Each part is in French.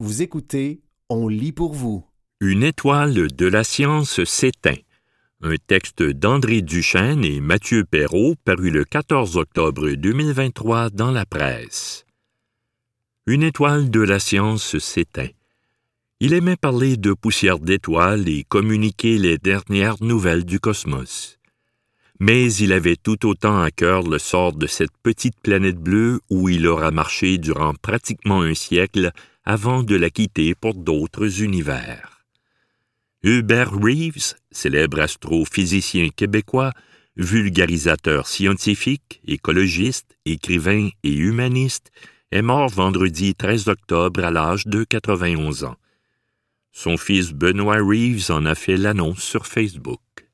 Vous écoutez On lit pour vous. Une étoile de la science s'éteint. Un texte d'André Duchesne et Mathieu Perrault paru le 14 octobre 2023 dans la presse. Une étoile de la science s'éteint. Il aimait parler de poussière d'étoiles et communiquer les dernières nouvelles du cosmos. Mais il avait tout autant à cœur le sort de cette petite planète bleue où il aura marché durant pratiquement un siècle avant de la quitter pour d'autres univers. Hubert Reeves, célèbre astrophysicien québécois, vulgarisateur scientifique, écologiste, écrivain et humaniste, est mort vendredi 13 octobre à l'âge de 91 ans. Son fils Benoît Reeves en a fait l'annonce sur Facebook.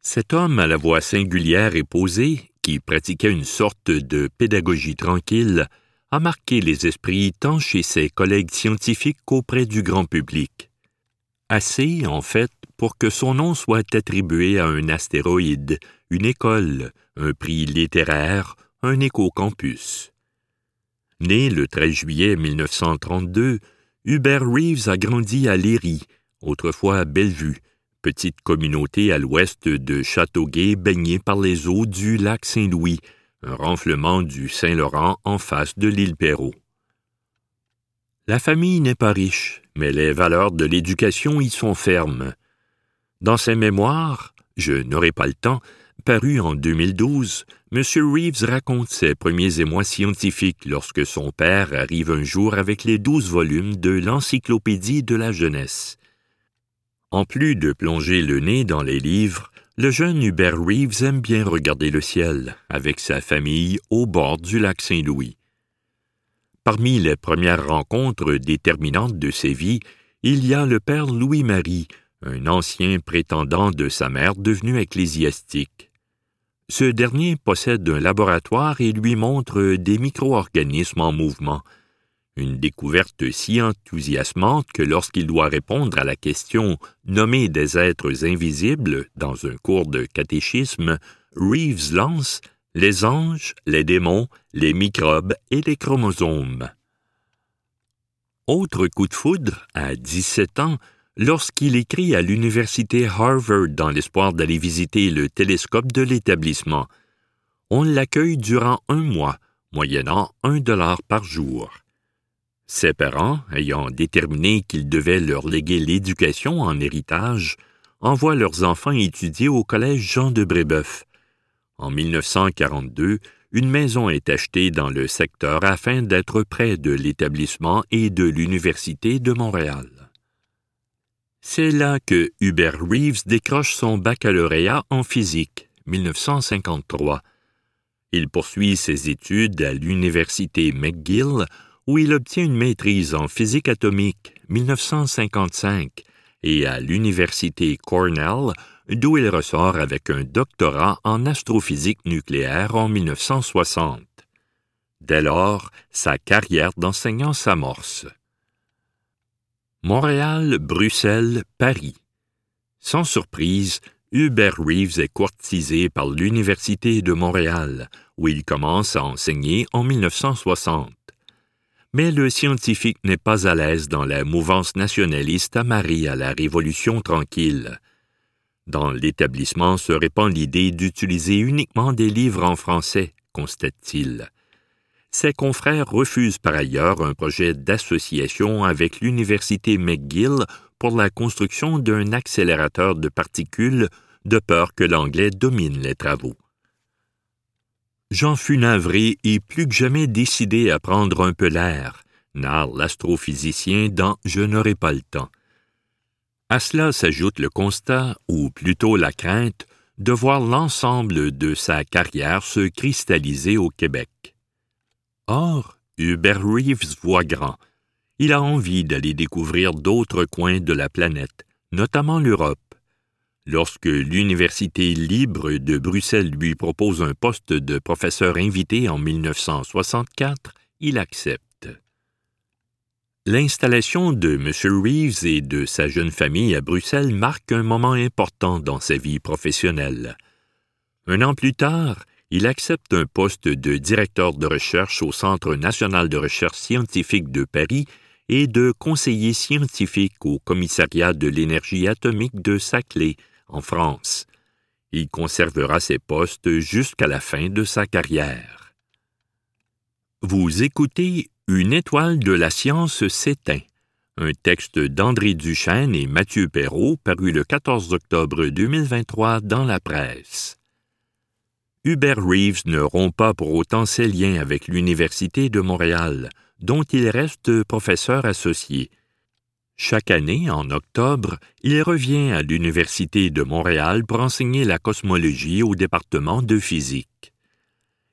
Cet homme à la voix singulière et posée, qui pratiquait une sorte de pédagogie tranquille, a marqué les esprits tant chez ses collègues scientifiques qu'auprès du grand public. Assez, en fait, pour que son nom soit attribué à un astéroïde, une école, un prix littéraire, un éco-campus. Né le 13 juillet 1932, Hubert Reeves a grandi à Léry, autrefois Bellevue, petite communauté à l'ouest de Châteauguay baignée par les eaux du lac Saint-Louis, un renflement du Saint-Laurent en face de l'île Perrault. La famille n'est pas riche, mais les valeurs de l'éducation y sont fermes. Dans ses mémoires, Je n'aurai pas le temps, paru en 2012, M. Reeves raconte ses premiers émois scientifiques lorsque son père arrive un jour avec les douze volumes de l'Encyclopédie de la jeunesse. En plus de plonger le nez dans les livres, le jeune Hubert Reeves aime bien regarder le ciel, avec sa famille, au bord du lac Saint-Louis. Parmi les premières rencontres déterminantes de ses vies, il y a le père Louis-Marie, un ancien prétendant de sa mère devenu ecclésiastique. Ce dernier possède un laboratoire et lui montre des micro-organismes en mouvement, une découverte si enthousiasmante que lorsqu'il doit répondre à la question nommer des êtres invisibles dans un cours de catéchisme, Reeves lance les anges, les démons, les microbes et les chromosomes. Autre coup de foudre, à 17 ans, lorsqu'il écrit à l'université Harvard dans l'espoir d'aller visiter le télescope de l'établissement. On l'accueille durant un mois, moyennant un dollar par jour. Ses parents, ayant déterminé qu'ils devaient leur léguer l'éducation en héritage, envoient leurs enfants étudier au collège Jean de Brébeuf. En 1942, une maison est achetée dans le secteur afin d'être près de l'établissement et de l'Université de Montréal. C'est là que Hubert Reeves décroche son baccalauréat en physique, 1953. Il poursuit ses études à l'Université McGill où il obtient une maîtrise en physique atomique 1955 et à l'Université Cornell, d'où il ressort avec un doctorat en astrophysique nucléaire en 1960. Dès lors, sa carrière d'enseignant s'amorce. Montréal, Bruxelles, Paris. Sans surprise, Hubert Reeves est courtisé par l'Université de Montréal, où il commence à enseigner en 1960 mais le scientifique n'est pas à l'aise dans la mouvance nationaliste amarrée à la Révolution tranquille. Dans l'établissement se répand l'idée d'utiliser uniquement des livres en français, constate-t-il. Ses confrères refusent par ailleurs un projet d'association avec l'Université McGill pour la construction d'un accélérateur de particules de peur que l'anglais domine les travaux. J'en fus navré et plus que jamais décidé à prendre un peu l'air, narre l'astrophysicien dans Je n'aurai pas le temps. À cela s'ajoute le constat, ou plutôt la crainte, de voir l'ensemble de sa carrière se cristalliser au Québec. Or, Hubert Reeves voit grand. Il a envie d'aller découvrir d'autres coins de la planète, notamment l'Europe. Lorsque l'Université libre de Bruxelles lui propose un poste de professeur invité en 1964, il accepte. L'installation de M. Reeves et de sa jeune famille à Bruxelles marque un moment important dans sa vie professionnelle. Un an plus tard, il accepte un poste de directeur de recherche au Centre national de recherche scientifique de Paris et de conseiller scientifique au Commissariat de l'énergie atomique de Saclay, en France. Il conservera ses postes jusqu'à la fin de sa carrière. Vous écoutez Une étoile de la science s'éteint, un texte d'André Duchesne et Mathieu Perrault paru le 14 octobre 2023 dans la presse. Hubert Reeves ne rompt pas pour autant ses liens avec l'Université de Montréal, dont il reste professeur associé. Chaque année, en octobre, il revient à l'Université de Montréal pour enseigner la cosmologie au département de physique.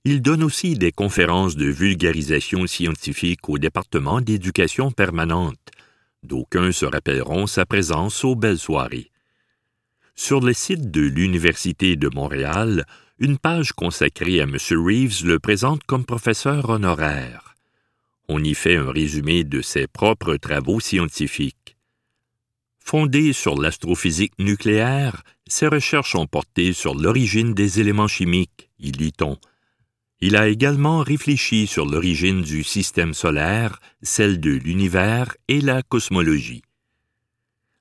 Il donne aussi des conférences de vulgarisation scientifique au département d'éducation permanente. D'aucuns se rappelleront sa présence aux belles soirées. Sur le site de l'Université de Montréal, une page consacrée à M. Reeves le présente comme professeur honoraire. On y fait un résumé de ses propres travaux scientifiques. Fondé sur l'astrophysique nucléaire, ses recherches ont porté sur l'origine des éléments chimiques, y lit-on. Il a également réfléchi sur l'origine du système solaire, celle de l'univers et la cosmologie.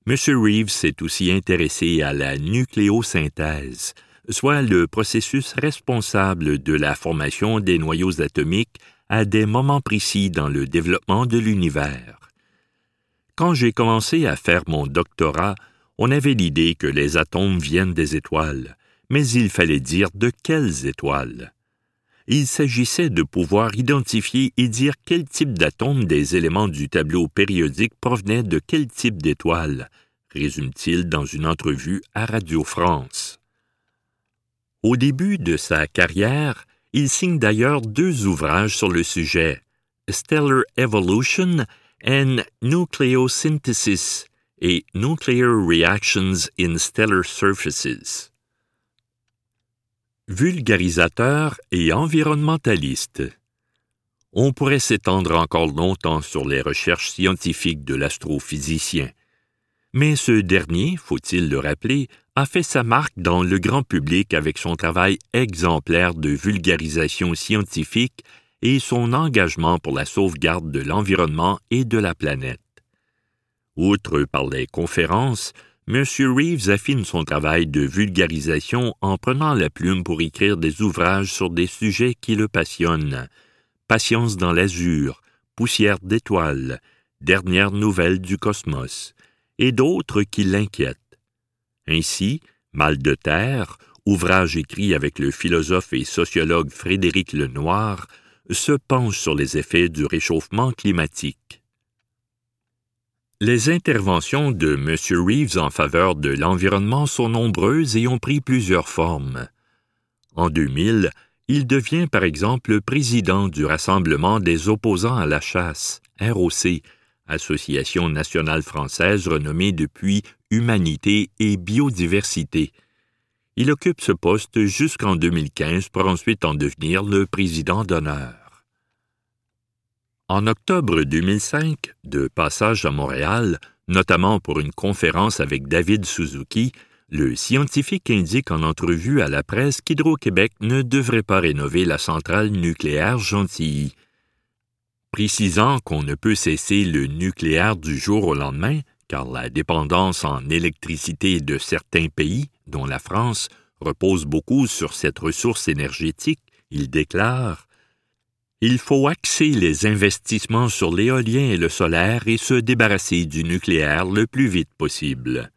M. Reeves s'est aussi intéressé à la nucléosynthèse, soit le processus responsable de la formation des noyaux atomiques à des moments précis dans le développement de l'univers. Quand j'ai commencé à faire mon doctorat, on avait l'idée que les atomes viennent des étoiles, mais il fallait dire de quelles étoiles. Il s'agissait de pouvoir identifier et dire quel type d'atomes des éléments du tableau périodique provenaient de quel type d'étoile, résume-t-il dans une entrevue à Radio France. Au début de sa carrière, il signe d'ailleurs deux ouvrages sur le sujet, Stellar Evolution and Nucleosynthesis et Nuclear Reactions in Stellar Surfaces. Vulgarisateur et environnementaliste. On pourrait s'étendre encore longtemps sur les recherches scientifiques de l'astrophysicien. Mais ce dernier, faut-il le rappeler, a fait sa marque dans le grand public avec son travail exemplaire de vulgarisation scientifique et son engagement pour la sauvegarde de l'environnement et de la planète. Outre par les conférences, M. Reeves affine son travail de vulgarisation en prenant la plume pour écrire des ouvrages sur des sujets qui le passionnent. Patience dans l'azur, Poussière d'étoiles, Dernières nouvelles du cosmos, et d'autres qui l'inquiètent. Ainsi, Mal de terre, ouvrage écrit avec le philosophe et sociologue Frédéric Lenoir, se penche sur les effets du réchauffement climatique. Les interventions de M. Reeves en faveur de l'environnement sont nombreuses et ont pris plusieurs formes. En 2000, il devient par exemple président du Rassemblement des opposants à la chasse, ROC, Association nationale française renommée depuis Humanité et Biodiversité. Il occupe ce poste jusqu'en 2015 pour ensuite en devenir le président d'honneur. En octobre 2005, de passage à Montréal, notamment pour une conférence avec David Suzuki, le scientifique indique en entrevue à la presse qu'Hydro-Québec ne devrait pas rénover la centrale nucléaire Gentilly précisant qu'on ne peut cesser le nucléaire du jour au lendemain, car la dépendance en électricité de certains pays, dont la France, repose beaucoup sur cette ressource énergétique, il déclare Il faut axer les investissements sur l'éolien et le solaire et se débarrasser du nucléaire le plus vite possible.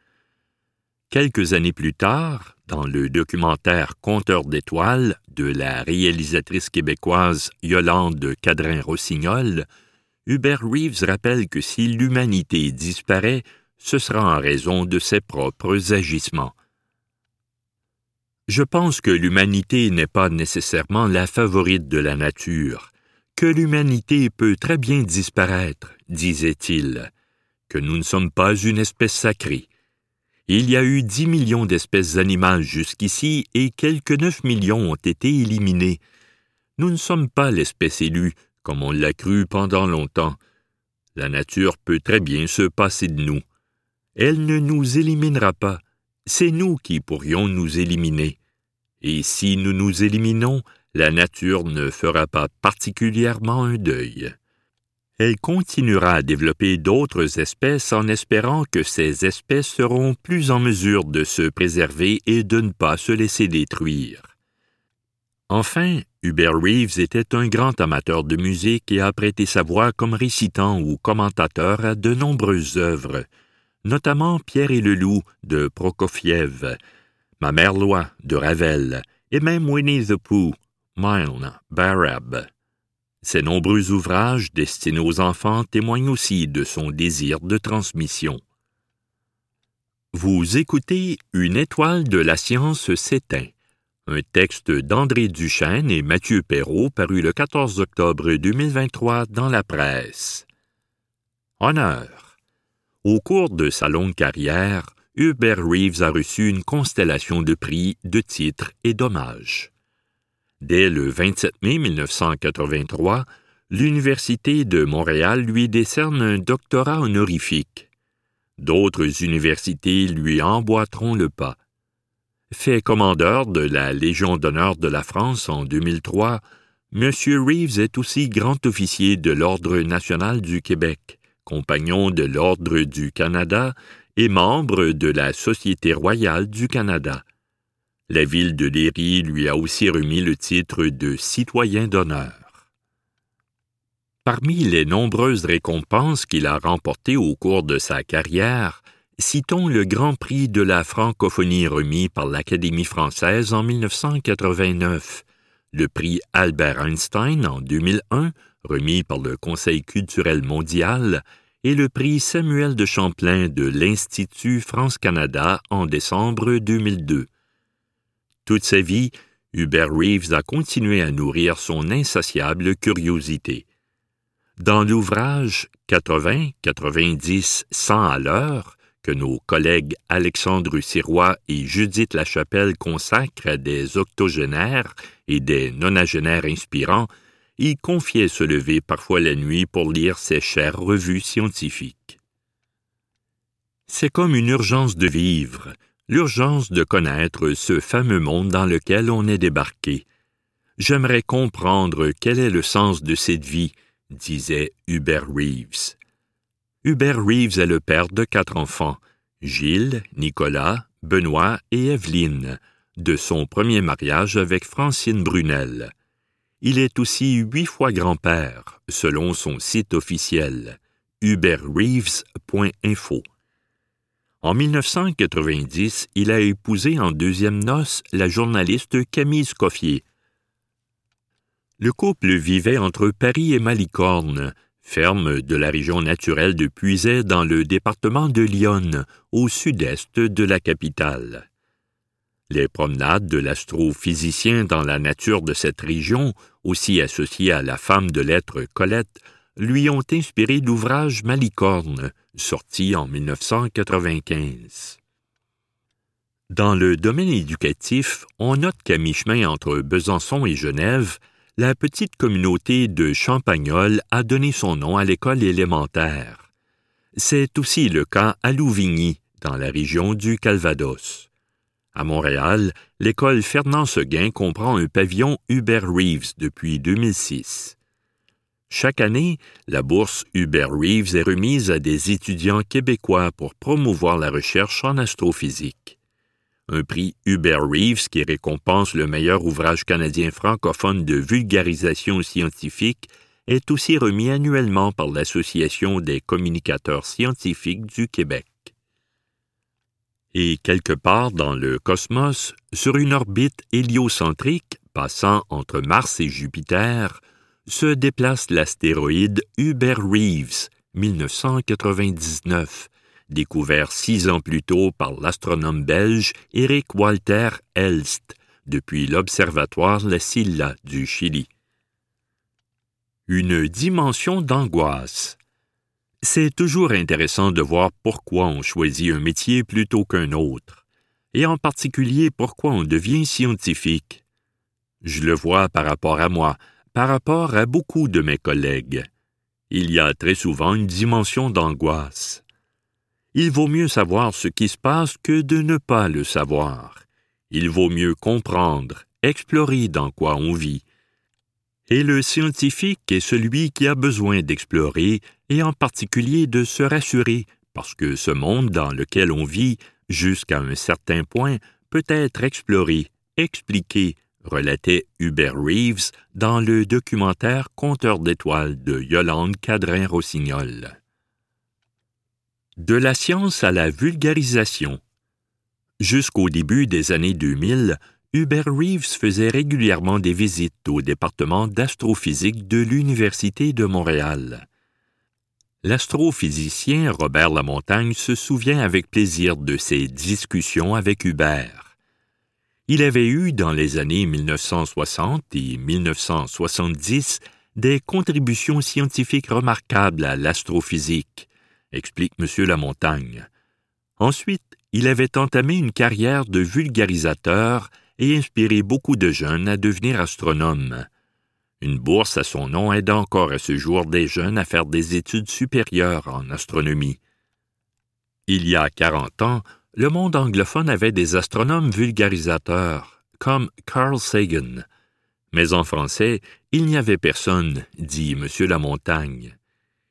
Quelques années plus tard, dans le documentaire Compteur d'étoiles de la réalisatrice québécoise Yolande Cadrin-Rossignol, Hubert Reeves rappelle que si l'humanité disparaît, ce sera en raison de ses propres agissements. Je pense que l'humanité n'est pas nécessairement la favorite de la nature, que l'humanité peut très bien disparaître, disait-il, que nous ne sommes pas une espèce sacrée, il y a eu dix millions d'espèces animales jusqu'ici et quelques neuf millions ont été éliminés. Nous ne sommes pas l'espèce élue, comme on l'a cru pendant longtemps. La nature peut très bien se passer de nous. Elle ne nous éliminera pas. C'est nous qui pourrions nous éliminer. et si nous nous éliminons, la nature ne fera pas particulièrement un deuil. Elle continuera à développer d'autres espèces en espérant que ces espèces seront plus en mesure de se préserver et de ne pas se laisser détruire. Enfin, Hubert Reeves était un grand amateur de musique et a prêté sa voix comme récitant ou commentateur à de nombreuses œuvres, notamment Pierre et le loup de Prokofiev, Ma mère loi de Ravel et même Winnie the Pooh, Milne Barab. Ses nombreux ouvrages destinés aux enfants témoignent aussi de son désir de transmission. Vous écoutez Une étoile de la science s'éteint un texte d'André Duchesne et Mathieu Perrault paru le 14 octobre 2023 dans la presse. Honneur. Au cours de sa longue carrière, Hubert Reeves a reçu une constellation de prix, de titres et d'hommages. Dès le 27 mai 1983, l'Université de Montréal lui décerne un doctorat honorifique. D'autres universités lui emboîteront le pas. Fait commandeur de la Légion d'honneur de la France en 2003, M. Reeves est aussi grand officier de l'Ordre national du Québec, compagnon de l'Ordre du Canada et membre de la Société royale du Canada. La ville de Léry lui a aussi remis le titre de citoyen d'honneur. Parmi les nombreuses récompenses qu'il a remportées au cours de sa carrière, Citons le Grand Prix de la francophonie remis par l'Académie française en 1989, le prix Albert Einstein en 2001, remis par le Conseil culturel mondial, et le prix Samuel de Champlain de l'Institut France-Canada en décembre 2002. Toute sa vie, Hubert Reeves a continué à nourrir son insatiable curiosité. Dans l'ouvrage 80, 90, 100 à l'heure, que nos collègues Alexandre Sirois et Judith Lachapelle consacrent à des octogénaires et des nonagénaires inspirants, y confiait se lever parfois la nuit pour lire ces chères revues scientifiques. C'est comme une urgence de vivre, l'urgence de connaître ce fameux monde dans lequel on est débarqué. J'aimerais comprendre quel est le sens de cette vie, disait Hubert Reeves. Hubert Reeves est le père de quatre enfants, Gilles, Nicolas, Benoît et Evelyne, de son premier mariage avec Francine Brunel. Il est aussi huit fois grand-père, selon son site officiel, hubertreeves.info. En 1990, il a épousé en deuxième noce la journaliste Camille Scoffier. Le couple vivait entre Paris et Malicorne, ferme de la région naturelle de Puiset dans le département de Lyon, au sud-est de la capitale. Les promenades de l'astrophysicien dans la nature de cette région, aussi associée à la femme de lettres Colette, lui ont inspiré l'ouvrage Malicorne, sorti en 1995. Dans le domaine éducatif, on note qu'à mi-chemin entre Besançon et Genève, la petite communauté de Champagnol a donné son nom à l'école élémentaire. C'est aussi le cas à Louvigny, dans la région du Calvados. À Montréal, l'école Fernand Seguin comprend un pavillon Hubert Reeves depuis 2006. Chaque année, la bourse Hubert Reeves est remise à des étudiants québécois pour promouvoir la recherche en astrophysique un prix Hubert Reeves qui récompense le meilleur ouvrage canadien francophone de vulgarisation scientifique, est aussi remis annuellement par l'Association des communicateurs scientifiques du Québec. Et quelque part dans le cosmos, sur une orbite héliocentrique passant entre Mars et Jupiter, se déplace l'astéroïde Hubert Reeves, 1999, découvert six ans plus tôt par l'astronome belge Eric Walter Elst depuis l'observatoire La Silla du Chili. Une dimension d'angoisse. C'est toujours intéressant de voir pourquoi on choisit un métier plutôt qu'un autre, et en particulier pourquoi on devient scientifique. Je le vois par rapport à moi, par rapport à beaucoup de mes collègues. Il y a très souvent une dimension d'angoisse. Il vaut mieux savoir ce qui se passe que de ne pas le savoir. Il vaut mieux comprendre, explorer dans quoi on vit. Et le scientifique est celui qui a besoin d'explorer et en particulier de se rassurer, parce que ce monde dans lequel on vit, jusqu'à un certain point, peut être exploré, expliqué, relatait Hubert Reeves dans le documentaire Compteur d'étoiles de Yolande Cadrin-Rossignol. De la science à la vulgarisation. Jusqu'au début des années 2000, Hubert Reeves faisait régulièrement des visites au département d'astrophysique de l'Université de Montréal. L'astrophysicien Robert Lamontagne se souvient avec plaisir de ses discussions avec Hubert. Il avait eu dans les années 1960 et 1970 des contributions scientifiques remarquables à l'astrophysique, explique M. Lamontagne. Ensuite, il avait entamé une carrière de vulgarisateur et inspiré beaucoup de jeunes à devenir astronomes. Une bourse à son nom aide encore à ce jour des jeunes à faire des études supérieures en astronomie. Il y a quarante ans, le monde anglophone avait des astronomes vulgarisateurs, comme Carl Sagan. Mais en français, il n'y avait personne, dit M. Lamontagne.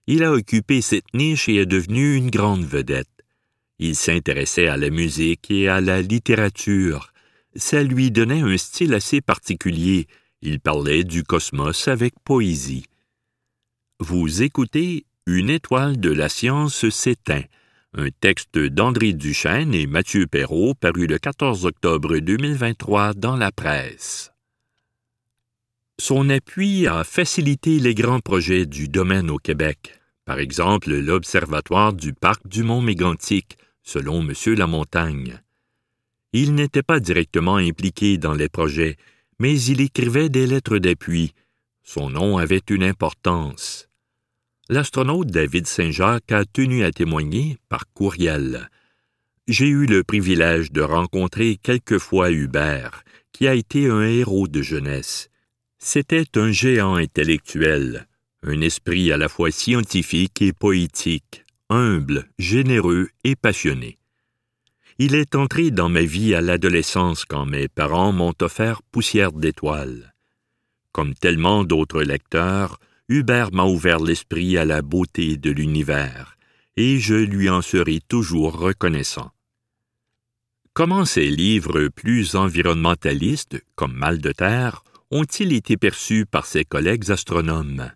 Il a occupé cette niche et est devenu une grande vedette. Il s'intéressait à la musique et à la littérature. Ça lui donnait un style assez particulier. Il parlait du cosmos avec poésie. Vous écoutez Une étoile de la science s'éteint, un texte d'André Duchesne et Mathieu Perrault paru le 14 octobre 2023 dans la presse. Son appui a facilité les grands projets du domaine au Québec, par exemple l'Observatoire du parc du Mont Mégantic, selon M. Lamontagne. Il n'était pas directement impliqué dans les projets, mais il écrivait des lettres d'appui. Son nom avait une importance. L'astronaute David Saint-Jacques a tenu à témoigner par courriel. J'ai eu le privilège de rencontrer quelquefois Hubert, qui a été un héros de jeunesse. C'était un géant intellectuel, un esprit à la fois scientifique et poétique, humble, généreux et passionné. Il est entré dans ma vie à l'adolescence quand mes parents m'ont offert Poussière d'étoiles. Comme tellement d'autres lecteurs, Hubert m'a ouvert l'esprit à la beauté de l'univers, et je lui en serai toujours reconnaissant. Comment ces livres plus environnementalistes, comme Mal de terre, ont-ils été perçus par ses collègues astronomes?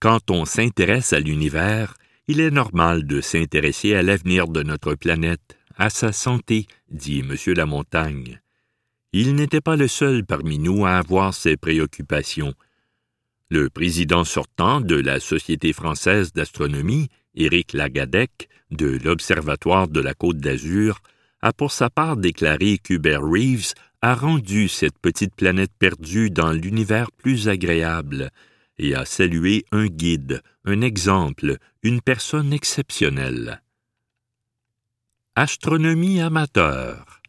Quand on s'intéresse à l'univers, il est normal de s'intéresser à l'avenir de notre planète, à sa santé, dit M. Lamontagne. Il n'était pas le seul parmi nous à avoir ces préoccupations. Le président sortant de la Société française d'astronomie, Éric Lagadec, de l'Observatoire de la Côte d'Azur, a pour sa part déclaré qu'Hubert Reeves a rendu cette petite planète perdue dans l'univers plus agréable et a salué un guide, un exemple, une personne exceptionnelle. Astronomie amateur.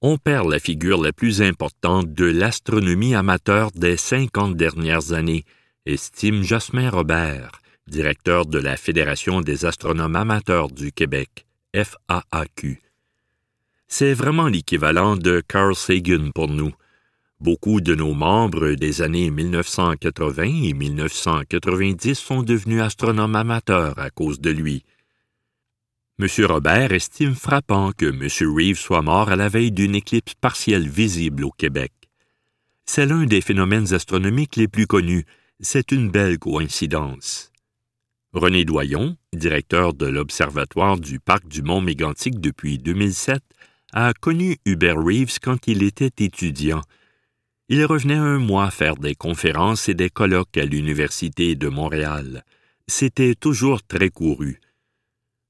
On perd la figure la plus importante de l'astronomie amateur des cinquante dernières années, estime Jasmin Robert, directeur de la Fédération des astronomes amateurs du Québec, FAAQ. C'est vraiment l'équivalent de Carl Sagan pour nous. Beaucoup de nos membres des années 1980 et 1990 sont devenus astronomes amateurs à cause de lui. M. Robert estime frappant que M. Reeves soit mort à la veille d'une éclipse partielle visible au Québec. C'est l'un des phénomènes astronomiques les plus connus. C'est une belle coïncidence. René Doyon, directeur de l'Observatoire du Parc du Mont Mégantic depuis 2007, a connu Hubert Reeves quand il était étudiant. Il revenait un mois faire des conférences et des colloques à l'Université de Montréal. C'était toujours très couru.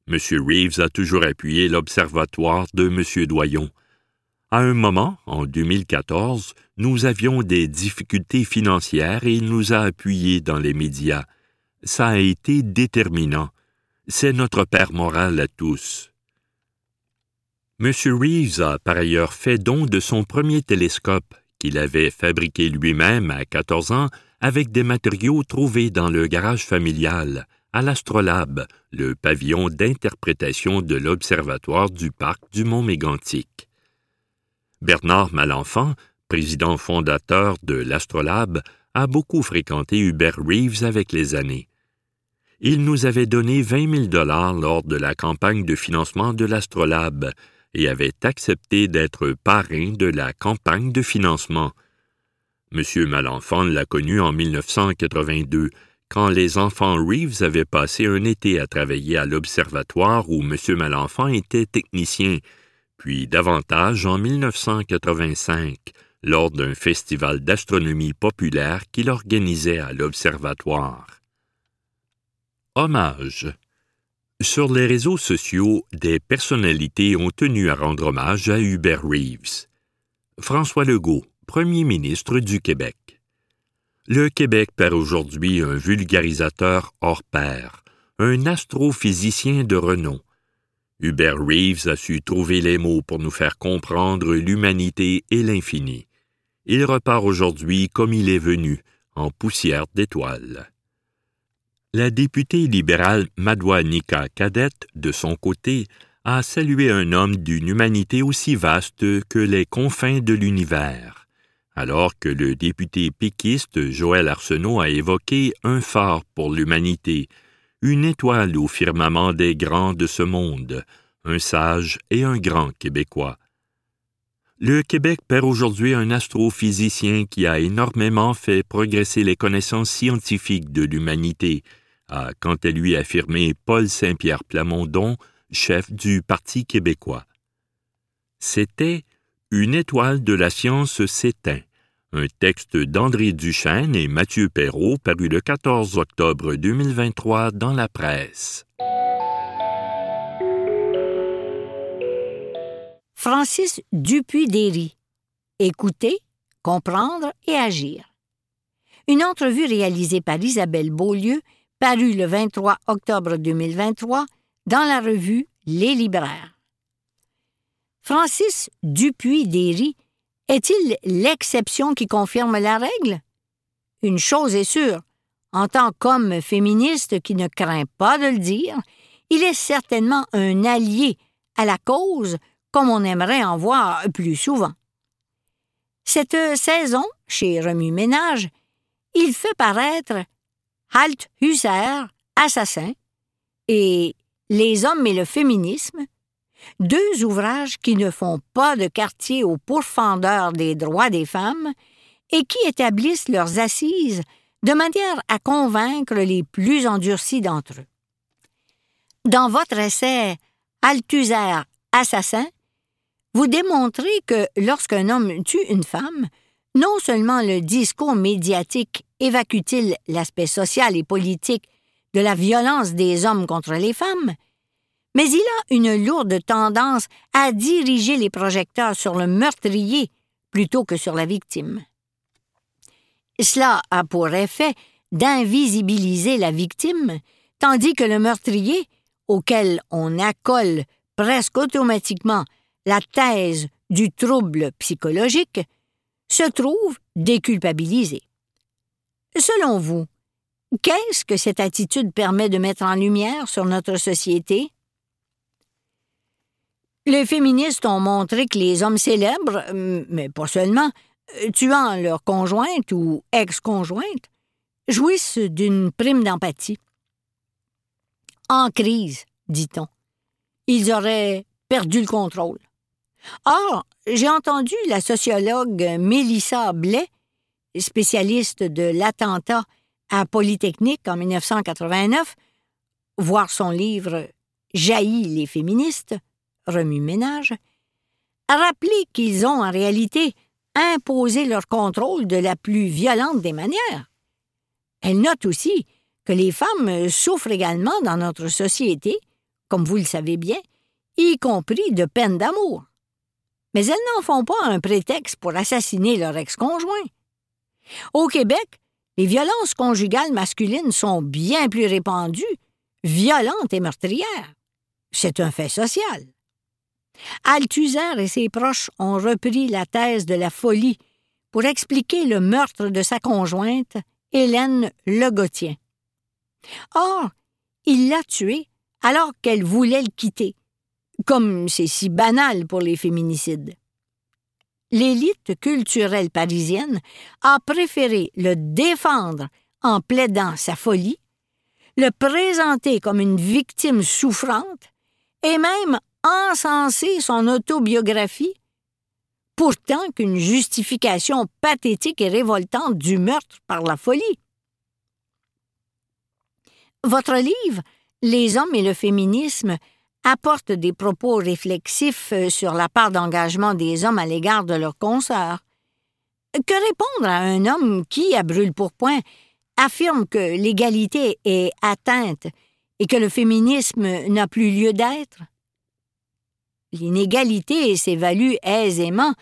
M. Reeves a toujours appuyé l'Observatoire de M. Doyon. À un moment, en 2014, nous avions des difficultés financières et il nous a appuyés dans les médias. Ça a été déterminant. C'est notre père moral à tous. M. Reeves a par ailleurs fait don de son premier télescope, qu'il avait fabriqué lui-même à 14 ans avec des matériaux trouvés dans le garage familial, à l'Astrolabe, le pavillon d'interprétation de l'Observatoire du parc du Mont Mégantic. Bernard Malenfant, président fondateur de l'Astrolabe, a beaucoup fréquenté Hubert Reeves avec les années. Il nous avait donné 20 000 dollars lors de la campagne de financement de l'Astrolabe et avait accepté d'être parrain de la campagne de financement. M. Malenfant l'a connu en 1982, quand les enfants Reeves avaient passé un été à travailler à l'observatoire où M. Malenfant était technicien, puis davantage en 1985, lors d'un festival d'astronomie populaire qu'il organisait à l'Observatoire. Hommage. Sur les réseaux sociaux, des personnalités ont tenu à rendre hommage à Hubert Reeves. François Legault, premier ministre du Québec. Le Québec perd aujourd'hui un vulgarisateur hors pair, un astrophysicien de renom, Hubert Reeves a su trouver les mots pour nous faire comprendre l'humanité et l'infini. Il repart aujourd'hui comme il est venu, en poussière d'étoiles. La députée libérale Madouanika Cadette, de son côté, a salué un homme d'une humanité aussi vaste que les confins de l'univers, alors que le député péquiste Joël Arsenault a évoqué un phare pour l'humanité, une étoile au firmament des grands de ce monde, un sage et un grand Québécois. Le Québec perd aujourd'hui un astrophysicien qui a énormément fait progresser les connaissances scientifiques de l'humanité, quant à lui affirmé Paul Saint-Pierre Plamondon, chef du Parti québécois. C'était Une étoile de la science s'éteint, un texte d'André Duchesne et Mathieu Perrault paru le 14 octobre 2023 dans la presse. Francis Dupuis-Déry. Écouter, comprendre et agir. Une entrevue réalisée par Isabelle Beaulieu, parue le 23 octobre 2023 dans la revue Les Libraires. Francis Dupuis-Déry est-il l'exception qui confirme la règle? Une chose est sûre, en tant qu'homme féministe qui ne craint pas de le dire, il est certainement un allié à la cause comme on aimerait en voir plus souvent. Cette saison, chez Remue Ménage, il fait paraître Halt Assassin et Les hommes et le féminisme, deux ouvrages qui ne font pas de quartier aux pourfendeurs des droits des femmes et qui établissent leurs assises de manière à convaincre les plus endurcis d'entre eux. Dans votre essai Althusser, assassin, vous démontrez que lorsqu'un homme tue une femme, non seulement le discours médiatique évacue-t-il l'aspect social et politique de la violence des hommes contre les femmes, mais il a une lourde tendance à diriger les projecteurs sur le meurtrier plutôt que sur la victime. Cela a pour effet d'invisibiliser la victime, tandis que le meurtrier, auquel on accole presque automatiquement la thèse du trouble psychologique, se trouve déculpabilisée. Selon vous, qu'est-ce que cette attitude permet de mettre en lumière sur notre société? Les féministes ont montré que les hommes célèbres, mais pas seulement, tuant leur conjointe ou ex-conjointe, jouissent d'une prime d'empathie. En crise, dit-on, ils auraient perdu le contrôle. Or, j'ai entendu la sociologue Mélissa Blais, spécialiste de l'attentat à Polytechnique en 1989, voir son livre Jaillit les féministes, remue-ménage, rappeler qu'ils ont en réalité imposé leur contrôle de la plus violente des manières. Elle note aussi que les femmes souffrent également dans notre société, comme vous le savez bien, y compris de peine d'amour mais elles n'en font pas un prétexte pour assassiner leur ex-conjoint. Au Québec, les violences conjugales masculines sont bien plus répandues, violentes et meurtrières. C'est un fait social. Althusser et ses proches ont repris la thèse de la folie pour expliquer le meurtre de sa conjointe, Hélène Legotien. Or, il l'a tuée alors qu'elle voulait le quitter, comme c'est si banal pour les féminicides. l'élite culturelle parisienne a préféré le défendre en plaidant sa folie, le présenter comme une victime souffrante et même encenser son autobiographie, pourtant qu'une justification pathétique et révoltante du meurtre par la folie. Votre livre, Les hommes et le féminisme, apporte des propos réflexifs euh, sur la part d'engagement des hommes à l'égard de leurs consoeurs. Que répondre à un homme qui, à brûle-pourpoint, affirme que l'égalité est atteinte et que le féminisme n'a plus lieu d'être? L'inégalité s'évalue aisément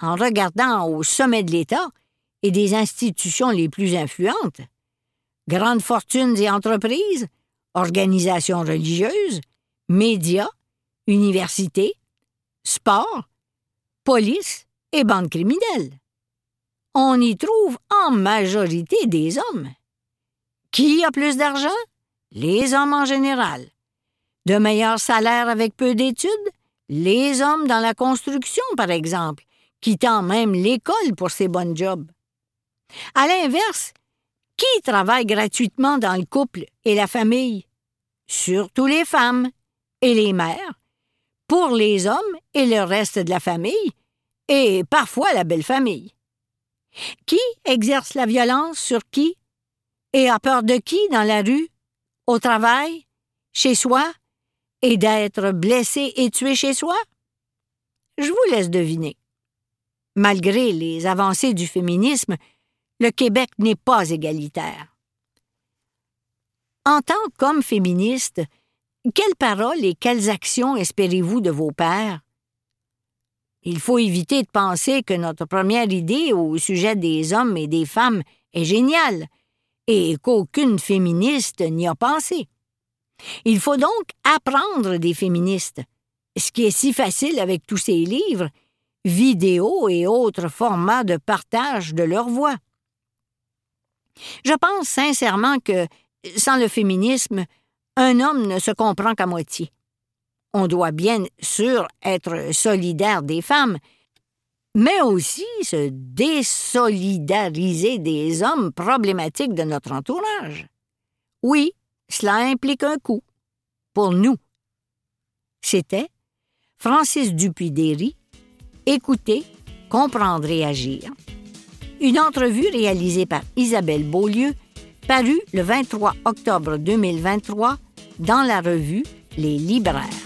en regardant au sommet de l'État et des institutions les plus influentes. Grandes fortunes et entreprises, organisations religieuses, médias, universités, sport, police et bandes criminelles. On y trouve en majorité des hommes. Qui a plus d'argent? Les hommes en général. De meilleurs salaires avec peu d'études? Les hommes dans la construction, par exemple, quittant même l'école pour ces bonnes jobs. À l'inverse, qui travaille gratuitement dans le couple et la famille? Surtout les femmes et les mères, pour les hommes et le reste de la famille, et parfois la belle famille. Qui exerce la violence sur qui? Et a peur de qui dans la rue, au travail, chez soi, et d'être blessé et tué chez soi? Je vous laisse deviner. Malgré les avancées du féminisme, le Québec n'est pas égalitaire. En tant qu'homme féministe, quelles paroles et quelles actions espérez-vous de vos pères? Il faut éviter de penser que notre première idée au sujet des hommes et des femmes est géniale et qu'aucune féministe n'y a pensé. Il faut donc apprendre des féministes, ce qui est si facile avec tous ces livres, vidéos et autres formats de partage de leur voix. Je pense sincèrement que, sans le féminisme, un homme ne se comprend qu'à moitié. On doit bien sûr être solidaire des femmes, mais aussi se désolidariser des hommes problématiques de notre entourage. Oui, cela implique un coût. Pour nous. C'était Francis Dupuy-Derry. Écoutez, comprendre et agir. Une entrevue réalisée par Isabelle Beaulieu, parue le 23 octobre 2023 dans la revue Les Libraires.